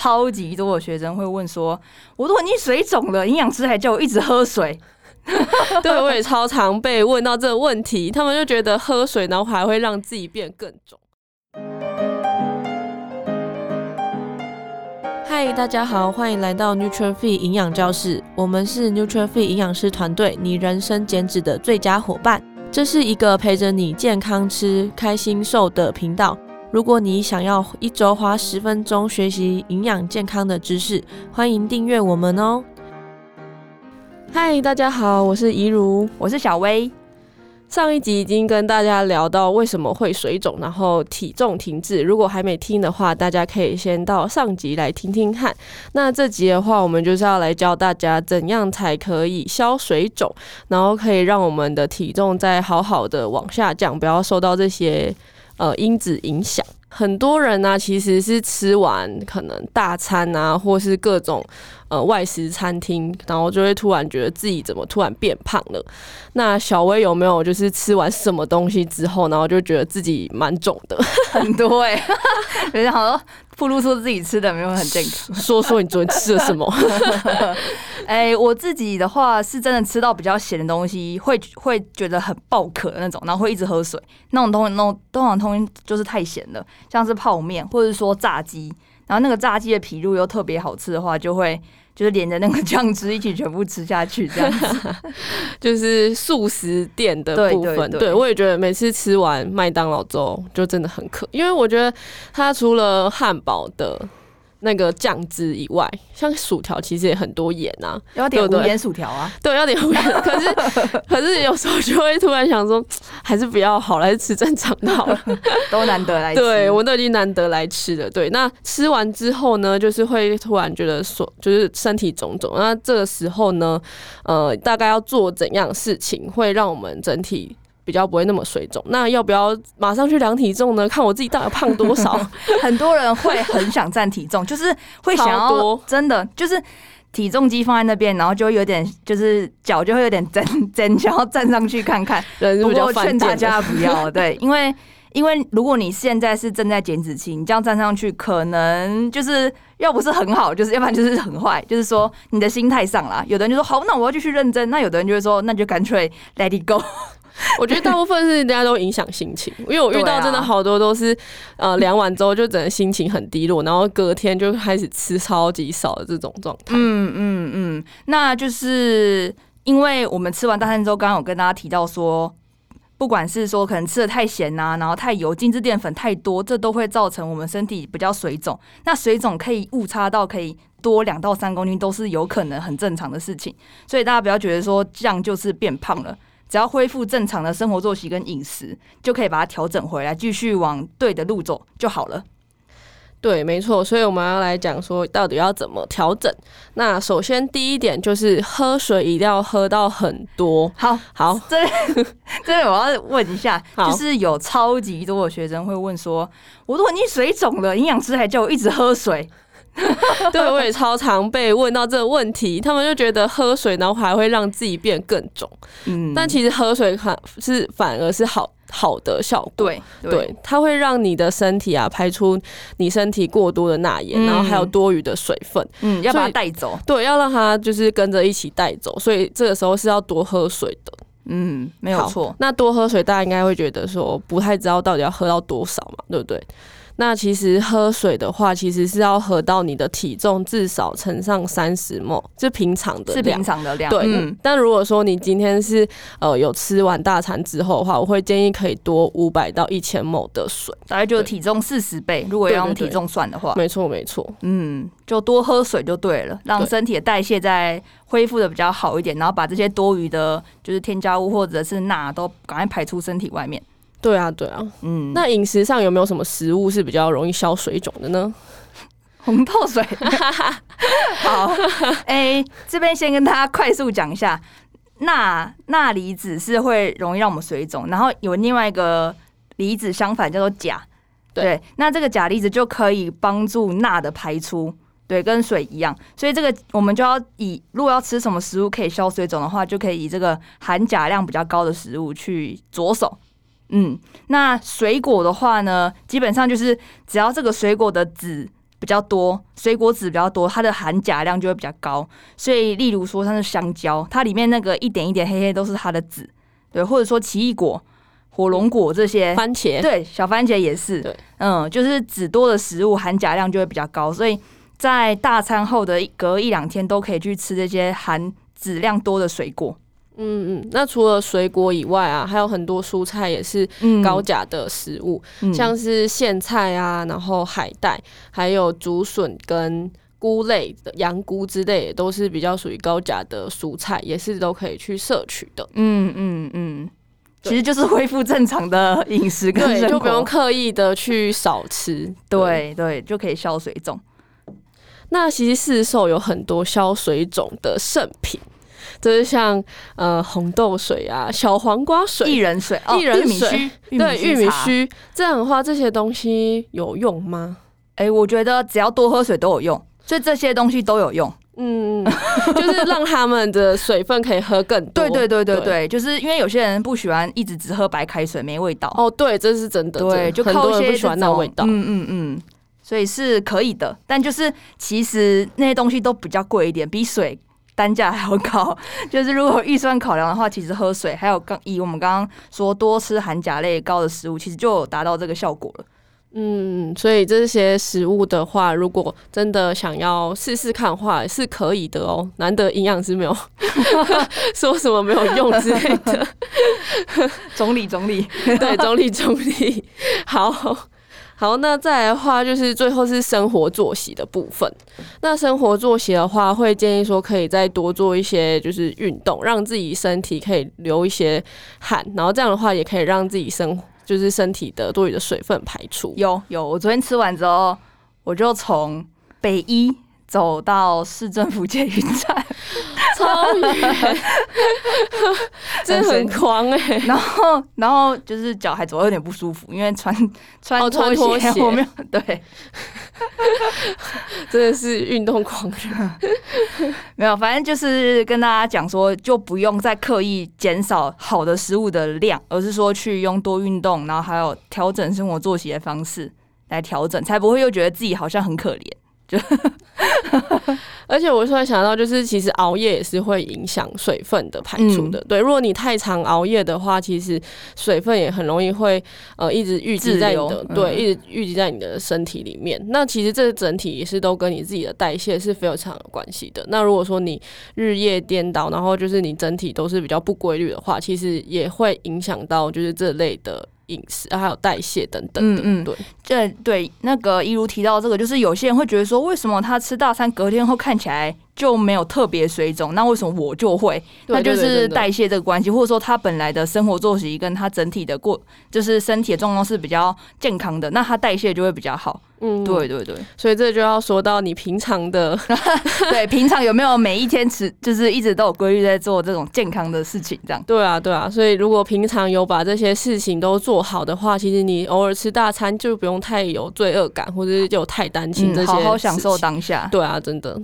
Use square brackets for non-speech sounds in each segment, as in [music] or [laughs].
超级多的学生会问说：“我都已经水肿了，营养师还叫我一直喝水。[laughs] ”对，我也超常被问到这个问题，他们就觉得喝水，然后还会让自己变更肿。嗨，大家好，欢迎来到 Nuture Fit 营养教室，我们是 Nuture Fit 营养师团队，你人生减脂的最佳伙伴。这是一个陪着你健康吃、开心瘦的频道。如果你想要一周花十分钟学习营养健康的知识，欢迎订阅我们哦。嗨，大家好，我是怡如，我是小薇。上一集已经跟大家聊到为什么会水肿，然后体重停滞。如果还没听的话，大家可以先到上集来听听看。那这集的话，我们就是要来教大家怎样才可以消水肿，然后可以让我们的体重再好好的往下降，不要受到这些。呃，因子影响很多人呢、其实是吃完可能大餐啊，或是各种呃外食餐厅，然后就会突然觉得自己怎么突然变胖了。那小薇有没有就是吃完什么东西之后，然后就觉得自己蛮肿的？[laughs] 很多哎、欸，有些好多暴露出自己吃的没有很健康。[laughs] 说说你昨天吃了什么？[laughs] 哎、欸，我自己的话是真的吃到比较咸的东西，会会觉得很爆渴的那种，然后会一直喝水。那种东西，那种通常东西就是太咸了，像是泡面或者说炸鸡，然后那个炸鸡的皮肉又特别好吃的话，就会就是连着那个酱汁一起全部吃下去，这样子。[laughs] 就是素食店的部分。对，我也觉得每次吃完麦当劳之后，就真的很渴，因为我觉得它除了汉堡的。那个酱汁以外，像薯条其实也很多盐啊，要点无盐薯条啊，[laughs] 对，要点无盐。可是 [laughs] 可是有时候就会突然想说，还是不要好了，还是吃正常的好了。[laughs] 都难得来吃，对，我都已经难得来吃了。对，那吃完之后呢，就是会突然觉得说，就是身体肿肿。那这个时候呢，呃，大概要做怎样事情会让我们整体比较不会那么水肿，那要不要马上去量体重呢？看我自己到底胖多少？[laughs] 很多人会很想站体重，就是会想要真的就是体重机放在那边，然后就会有点就是脚就会有点真真 [laughs] 想要站上去看看。不过劝大家不要，对，因 [laughs] 为因为如果你现在是正在减脂期，你这样站上去，可能就是要不是很好，就是要不然就是很坏，就是说你的心态上啦。有的人就说好，那我要继续认真；那有的人就会说，那就干脆 let it go。[laughs] 我觉得大部分是大家都影响心情，因为我遇到真的好多都是，呃，量完之后就整个心情很低落，然后隔天就开始吃超级少的这种状态。嗯嗯嗯，那就是因为我们吃完大餐之后，刚刚有跟大家提到说，不管是说可能吃的太咸呐，然后太油、精致淀粉太多，这都会造成我们身体比较水肿。那水肿可以误差到可以多两到三公斤，都是有可能很正常的事情。所以大家不要觉得说这样就是变胖了。只要恢复正常的生活作息跟饮食，就可以把它调整回来，继续往对的路走就好了。对，没错。所以我们要来讲说，到底要怎么调整。那首先第一点就是喝水一定要喝到很多。好，好，[laughs] 这这我要问一下，就是有超级多的学生会问说，我都已经水肿了，营养师还叫我一直喝水。[laughs] 对，我也超常被问到这个问题，他们就觉得喝水，然后还会让自己变更肿。嗯，但其实喝水反是反而是好好的效果。对对，对，它会让你的身体啊排出你身体过多的钠盐，嗯，然后还有多余的水分。嗯，要把它带走。对，要让它就是跟着一起带走。所以这个时候是要多喝水的。嗯，没有错。那多喝水，大家应该会觉得说不太知道到底要喝到多少嘛，对不对？那其实喝水的话，其实是要喝到你的体重至少乘上三十 ml，是平常的量，是平常的量。对，嗯。但如果说你今天是呃有吃完大餐之后的话，我会建议可以多五百到一千 ml 的水，大概就是体重四十倍。如果要用体重算的话，没错没错。嗯，就多喝水就对了，让身体的代谢再恢复的比较好一点，然后把这些多余的，就是添加物或者是钠都赶快排出身体外面。对啊，对啊，嗯，那饮食上有没有什么食物是比较容易消水肿的呢？[laughs] 红泡水，[laughs] 好，哎、欸，这边先跟大家快速讲一下，钠钠离子是会容易让我们水肿，然后有另外一个离子相反叫做钾，对，那这个钾离子就可以帮助钠的排出，对，跟水一样，所以这个我们就要以如果要吃什么食物可以消水肿的话，就可以以这个含钾量比较高的食物去着手。嗯，那水果的话呢，基本上就是只要这个水果的籽比较多，水果籽比较多，它的含钾量就会比较高。所以，例如说像是香蕉，它里面那个一点一点黑黑都是它的籽，对，或者说奇异果、火龙果这些，番茄，对，小番茄也是，对，嗯，就是籽多的食物含钾量就会比较高，所以在大餐后的隔一两天都可以去吃这些含籽量多的水果。嗯嗯，那除了水果以外啊，还有很多蔬菜也是高钾的食物，嗯、像是苋菜啊，然后海带，还有竹笋跟菇类的羊菇之类，也都是比较属于高钾的蔬菜，也是都可以去摄取的。嗯嗯嗯，其实就是恢复正常的饮食跟生活，就不用刻意的去少吃，对对，就可以消水肿。那其实市售有很多消水肿的圣品。就是像呃红豆水啊、小黄瓜水、薏仁水、薏仁水，[laughs] 对，玉米须这样的话，这些东西有用吗？哎、欸，我觉得只要多喝水都有用，所以这些东西都有用。嗯，[laughs] 就是让他们的水分可以喝更多。对对对对对，对就是因为有些人不喜欢一直只喝白开水，没味道。哦，对，这是真的。对，就靠一些很多人不喜欢那味道。嗯嗯嗯，所以是可以的，但就是其实那些东西都比较贵一点，比水。单价还要高，[laughs] 就是如果预算考量的话，其实喝水还有刚以我们刚刚说多吃含钾类高的食物，其实就有达到这个效果了。嗯，所以这些食物的话，如果真的想要试试看的话，是可以的哦。难得营养师没有 [laughs] 说什么没有用之类的，总 [laughs] 理总理，对，总理总理，好。好，那再来的话就是最后是生活作息的部分。那生活作息的话，会建议说可以再多做一些就是运动，让自己身体可以流一些汗，然后这样的话也可以让自己生就是身体的多余的水分排出。有有，我昨天吃完之后，我就从北一走到市政府捷运站。超远，[laughs] 真的很狂哎、欸！然后，然后就是脚还走得有点不舒服，因为穿穿拖鞋，哦、穿拖鞋我没有对，真的是运动狂人。[laughs] 没有，反正就是跟大家讲说，就不用再刻意减少好的食物的量，而是说去用多运动，然后还有调整生活作息的方式来调整，才不会又觉得自己好像很可怜。就。[laughs] 而且我突然想到，就是其实熬夜也是会影响水分的排出的。嗯、对，如果你太常熬夜的话，其实水分也很容易会呃一直淤积在你的，嗯、对，一直淤积在你的身体里面。那其实这整体也是都跟你自己的代谢是非常有关系的。那如果说你日夜颠倒，然后就是你整体都是比较不规律的话，其实也会影响到就是这类的。饮食还有代谢等等的，嗯嗯，对，这对那个一如提到这个，就是有些人会觉得说，为什么他吃大餐隔天后看起来就没有特别水肿，那为什么我就会？那就是代谢这个关系，或者说他本来的生活作息跟他整体的过，就是身体的状况是比较健康的，那他代谢就会比较好。嗯，对对对，所以这就要说到你平常的，[laughs] 对，平常有没有每一天吃，就是一直都有规律在做这种健康的事情，这样。对啊，对啊，所以如果平常有把这些事情都做好的话，其实你偶尔吃大餐就不用太有罪恶感，或者是就太担心这些、嗯，好好享受当下。对啊，真的。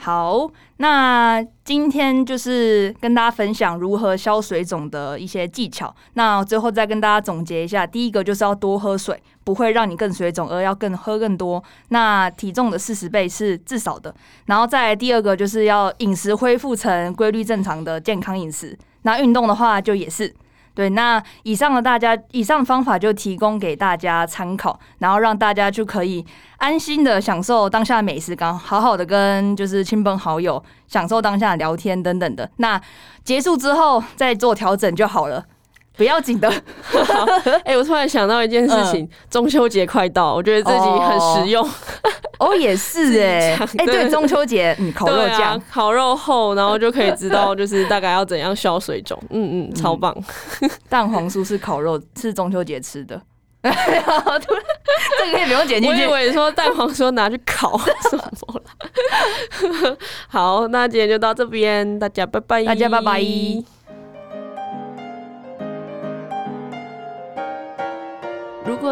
好，那今天就是跟大家分享如何消水肿的一些技巧。那最后再跟大家总结一下，第一个就是要多喝水，不会让你更水肿，而要更喝更多。那体重的四十倍是至少的。然后再来第二个就是要饮食恢复成规律正常的健康饮食。那运动的话就也是。对，那以上的大家，以上的方法就提供给大家参考，然后让大家就可以安心的享受当下的美食，刚好好的跟就是亲朋好友享受当下的聊天等等的。那结束之后再做调整就好了。不要紧的。[laughs] 哎、欸，我突然想到一件事情，嗯、中秋节快到，我觉得自己很实用。哦，[laughs] 哦，也是哎，哎、欸，对，中秋节，嗯，[laughs] 烤肉酱、啊，烤肉后，然后就可以知道，就是大概要怎样消水肿。嗯嗯，超棒。蛋黄酥是烤肉，是中秋节吃的。[laughs] 这个可以不用剪进去。我以为说蛋黄酥拿去烤 [laughs] 什么了。好，那今天就到这边，大家拜拜，大家拜拜。